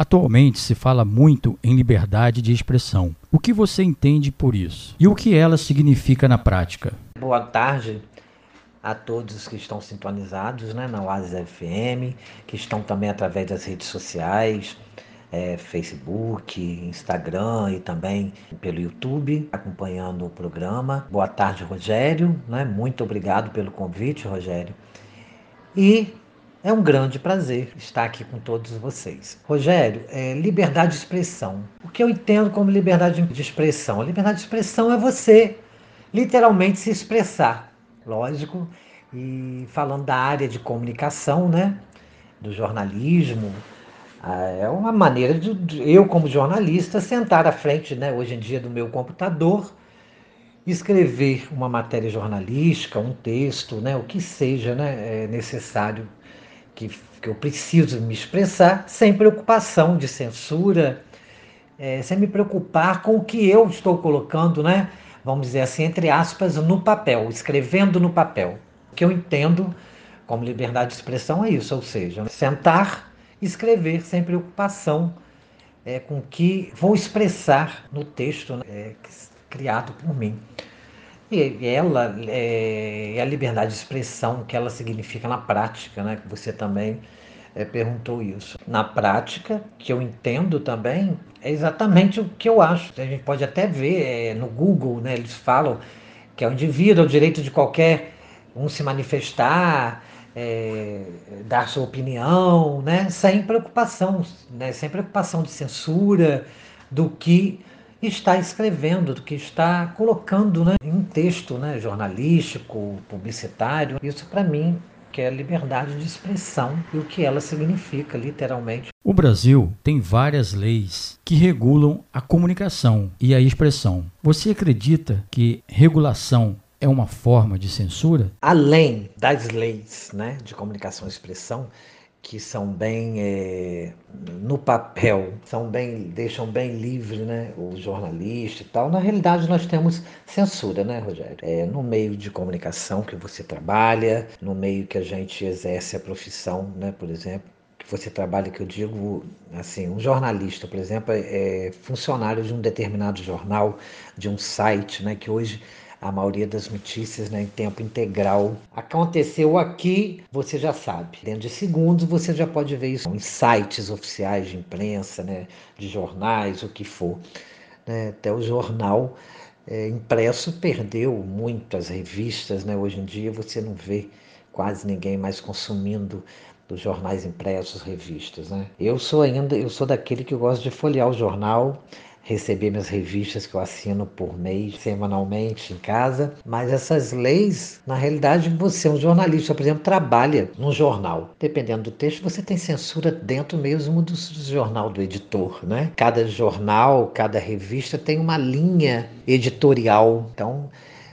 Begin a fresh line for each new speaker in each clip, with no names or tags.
Atualmente se fala muito em liberdade de expressão. O que você entende por isso? E o que ela significa na prática?
Boa tarde a todos que estão sintonizados né, na Oasis FM, que estão também através das redes sociais, é, Facebook, Instagram e também pelo YouTube, acompanhando o programa. Boa tarde, Rogério. Né? Muito obrigado pelo convite, Rogério. E é um grande prazer estar aqui com todos vocês. Rogério, é, liberdade de expressão. O que eu entendo como liberdade de expressão? A liberdade de expressão é você literalmente se expressar, lógico, e falando da área de comunicação, né, do jornalismo, é uma maneira de eu, como jornalista, sentar à frente, né, hoje em dia, do meu computador, escrever uma matéria jornalística, um texto, né, o que seja né, é necessário que, que eu preciso me expressar, sem preocupação de censura, é, sem me preocupar com o que eu estou colocando, né, vamos dizer assim, entre aspas, no papel, escrevendo no papel. O que eu entendo como liberdade de expressão é isso, ou seja, sentar escrever sem preocupação é, com que vou expressar no texto né, é, criado por mim. E ela é, a liberdade de expressão que ela significa na prática, né? Que você também é, perguntou isso. Na prática, que eu entendo também, é exatamente o que eu acho. A gente pode até ver é, no Google, né? Eles falam que é o indivíduo, é o direito de qualquer um se manifestar, é, dar sua opinião, né? sem preocupação, né? sem preocupação de censura do que está escrevendo, do que está colocando né? Em um texto né? jornalístico, publicitário. Isso para mim que é a liberdade de expressão e o que ela significa, literalmente.
O Brasil tem várias leis que regulam a comunicação e a expressão. Você acredita que regulação é uma forma de censura?
Além das leis né, de comunicação e expressão, que são bem é, no papel, são bem, deixam bem livre né, o jornalista e tal. Na realidade, nós temos censura, né, Rogério? É, no meio de comunicação que você trabalha, no meio que a gente exerce a profissão, né, por exemplo, que você trabalha, que eu digo assim, um jornalista, por exemplo, é funcionário de um determinado jornal, de um site, né, que hoje a maioria das notícias né, em tempo integral. Aconteceu aqui, você já sabe. Dentro de segundos você já pode ver isso em sites oficiais de imprensa, né, de jornais, o que for. Né, até o jornal é, impresso perdeu muito as revistas. Né? Hoje em dia você não vê quase ninguém mais consumindo dos jornais impressos, revistas, né? Eu sou ainda, eu sou daquele que gosta de folhear o jornal receber minhas revistas que eu assino por mês, semanalmente em casa. Mas essas leis, na realidade, você, um jornalista, por exemplo, trabalha num jornal. Dependendo do texto, você tem censura dentro mesmo do, jornal do editor, né? Cada jornal, cada revista tem uma linha editorial. Então,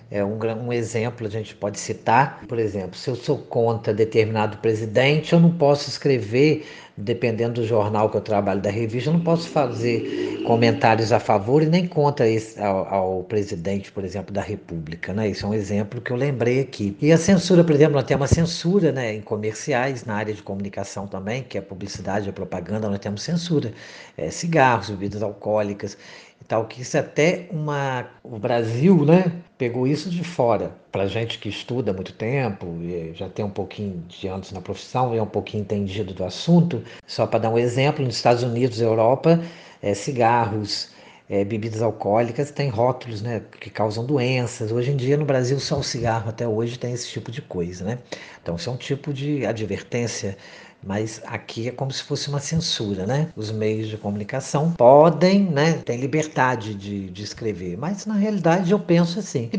é um, um exemplo a gente pode citar, por exemplo, se eu sou contra determinado presidente, eu não posso escrever, dependendo do jornal que eu trabalho, da revista, eu não posso fazer comentários a favor e nem contra esse, ao, ao, presidente, por exemplo, da República. Né? Isso é um exemplo que eu lembrei aqui. E a censura, por exemplo, nós temos uma censura né, em comerciais, na área de comunicação também, que é publicidade, a propaganda, nós temos censura. É, cigarros, bebidas alcoólicas e tal, que isso é até uma. O Brasil, né, pegou isso de fora. Para gente que estuda há muito tempo, já tem um pouquinho de anos na profissão, é um pouquinho entendido do assunto, só para dar um exemplo, nos Estados Unidos e Europa, é, cigarros, é, bebidas alcoólicas têm rótulos né, que causam doenças. Hoje em dia, no Brasil, só o cigarro até hoje tem esse tipo de coisa. Né? Então, isso é um tipo de advertência mas aqui é como se fosse uma censura, né? Os meios de comunicação podem, né, têm liberdade de, de escrever, mas na realidade eu penso assim, que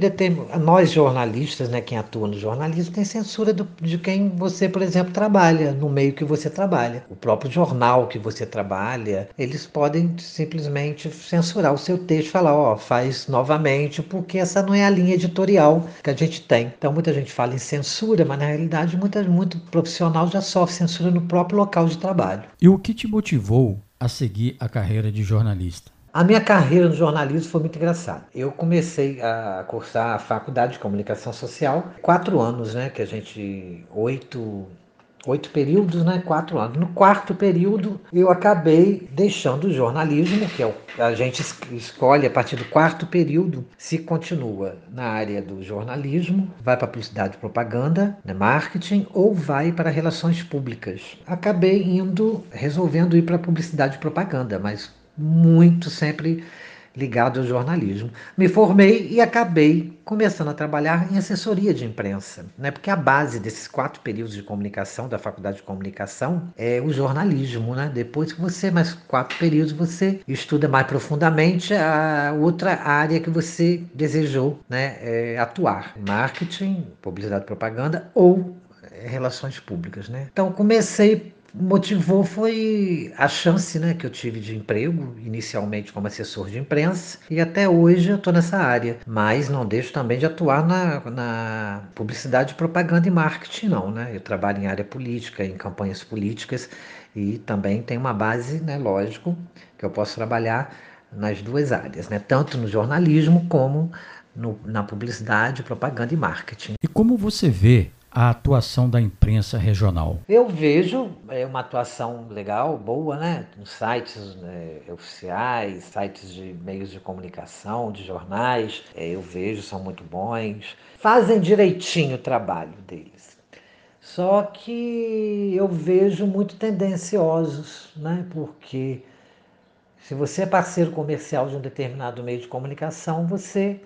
nós jornalistas, né, quem atua no jornalismo, tem censura do, de quem você, por exemplo, trabalha, no meio que você trabalha. O próprio jornal que você trabalha, eles podem simplesmente censurar o seu texto, falar, ó, oh, faz novamente, porque essa não é a linha editorial que a gente tem. Então muita gente fala em censura, mas na realidade muita, muito profissional já sofre censura no próprio local de trabalho.
E o que te motivou a seguir a carreira de jornalista?
A minha carreira no jornalismo foi muito engraçada. Eu comecei a cursar a faculdade de comunicação social, quatro anos, né? Que a gente, oito, oito períodos, né? Quatro anos. No quarto período, eu acabei deixando o jornalismo, que é o, a gente escolhe a partir do quarto período se continua na área do jornalismo, vai para publicidade e propaganda, né, marketing, ou vai para relações públicas. Acabei indo, resolvendo ir para publicidade e propaganda, mas muito sempre ligado ao jornalismo. Me formei e acabei começando a trabalhar em assessoria de imprensa, né? porque a base desses quatro períodos de comunicação, da faculdade de comunicação, é o jornalismo. Né? Depois que você, mais quatro períodos, você estuda mais profundamente a outra área que você desejou né? É, atuar: marketing, publicidade e propaganda ou é, relações públicas. Né? Então, comecei motivou foi a chance né, que eu tive de emprego, inicialmente como assessor de imprensa, e até hoje eu estou nessa área. Mas não deixo também de atuar na, na publicidade, propaganda e marketing, não. Né? Eu trabalho em área política, em campanhas políticas, e também tem uma base, né, lógico, que eu posso trabalhar nas duas áreas, né? tanto no jornalismo como no, na publicidade, propaganda e marketing.
E como você vê a atuação da imprensa regional?
Eu vejo é, uma atuação legal, boa, né? Nos sites né, oficiais, sites de meios de comunicação, de jornais, é, eu vejo, são muito bons. Fazem direitinho o trabalho deles. Só que eu vejo muito tendenciosos, né? Porque se você é parceiro comercial de um determinado meio de comunicação, você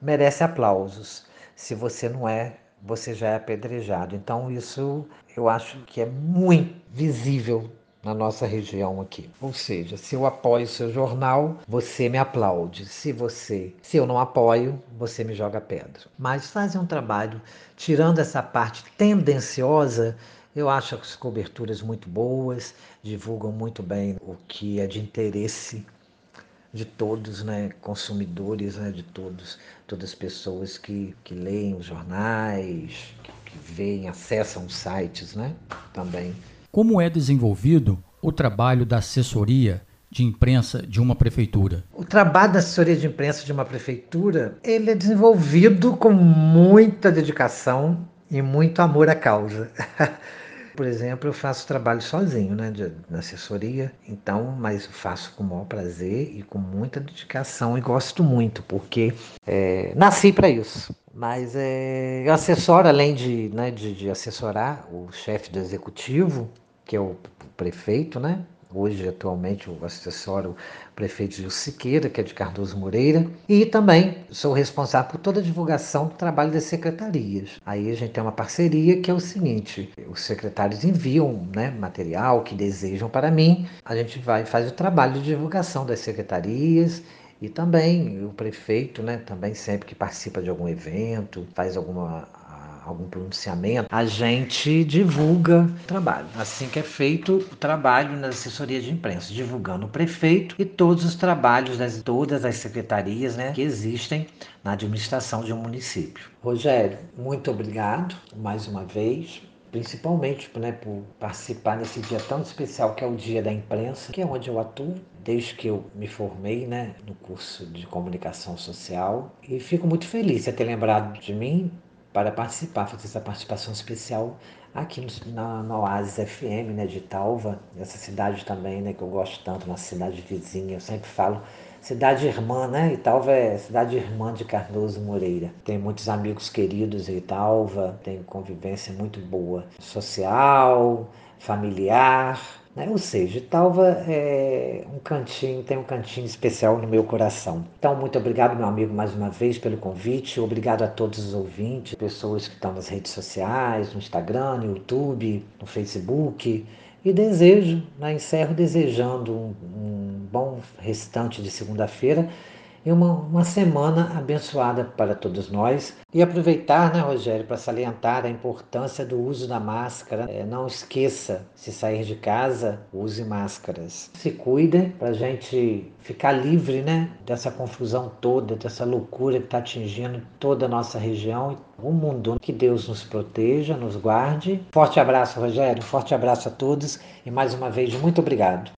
merece aplausos. Se você não é, você já é apedrejado. Então, isso eu acho que é muito visível na nossa região aqui. Ou seja, se eu apoio o seu jornal, você me aplaude. Se você, se eu não apoio, você me joga pedra. Mas fazem um trabalho tirando essa parte tendenciosa, eu acho as coberturas muito boas, divulgam muito bem o que é de interesse de todos, né, consumidores, né, de todos, todas as pessoas que, que leem os jornais, que, que veem, acessam os sites, né, também.
Como é desenvolvido o trabalho da assessoria de imprensa de uma prefeitura?
O trabalho da assessoria de imprensa de uma prefeitura, ele é desenvolvido com muita dedicação e muito amor à causa. Por exemplo, eu faço trabalho sozinho, né, de, assessoria, então, mas faço com o maior prazer e com muita dedicação e gosto muito, porque é, nasci para isso. Mas é, eu assessoro, além de, né, de, de assessorar o chefe do executivo, que é o prefeito, né, Hoje, atualmente, eu assessoro o prefeito Gil Siqueira, que é de Cardoso Moreira, e também sou responsável por toda a divulgação do trabalho das secretarias. Aí a gente tem uma parceria que é o seguinte: os secretários enviam né, material que desejam para mim, a gente vai faz o trabalho de divulgação das secretarias e também o prefeito, né, também sempre que participa de algum evento, faz alguma algum pronunciamento, a gente divulga o trabalho. Assim que é feito o trabalho na assessoria de imprensa, divulgando o prefeito e todos os trabalhos das todas as secretarias né, que existem na administração de um município. Rogério, muito obrigado mais uma vez principalmente né, por participar nesse dia tão especial que é o Dia da Imprensa, que é onde eu atuo desde que eu me formei né, no curso de comunicação social. E fico muito feliz de ter lembrado de mim para participar, fazer essa participação especial aqui no, na, na Oasis FM, né, de Talva, essa cidade também, né, que eu gosto tanto, uma cidade vizinha, eu sempre falo cidade irmã, né, Italva é cidade irmã de Cardoso Moreira. Tem muitos amigos queridos em Italva, tem convivência muito boa, social, familiar, né? Ou seja, Talva é um cantinho, tem um cantinho especial no meu coração. Então, muito obrigado, meu amigo, mais uma vez pelo convite. Obrigado a todos os ouvintes, pessoas que estão nas redes sociais, no Instagram, no YouTube, no Facebook. E desejo, né, encerro desejando um, um bom restante de segunda-feira e uma, uma semana abençoada para todos nós. E aproveitar, né, Rogério, para salientar a importância do uso da máscara. É, não esqueça, se sair de casa, use máscaras. Se cuide para a gente ficar livre né, dessa confusão toda, dessa loucura que está atingindo toda a nossa região e o mundo. Que Deus nos proteja, nos guarde. Forte abraço, Rogério. Forte abraço a todos e mais uma vez, muito obrigado.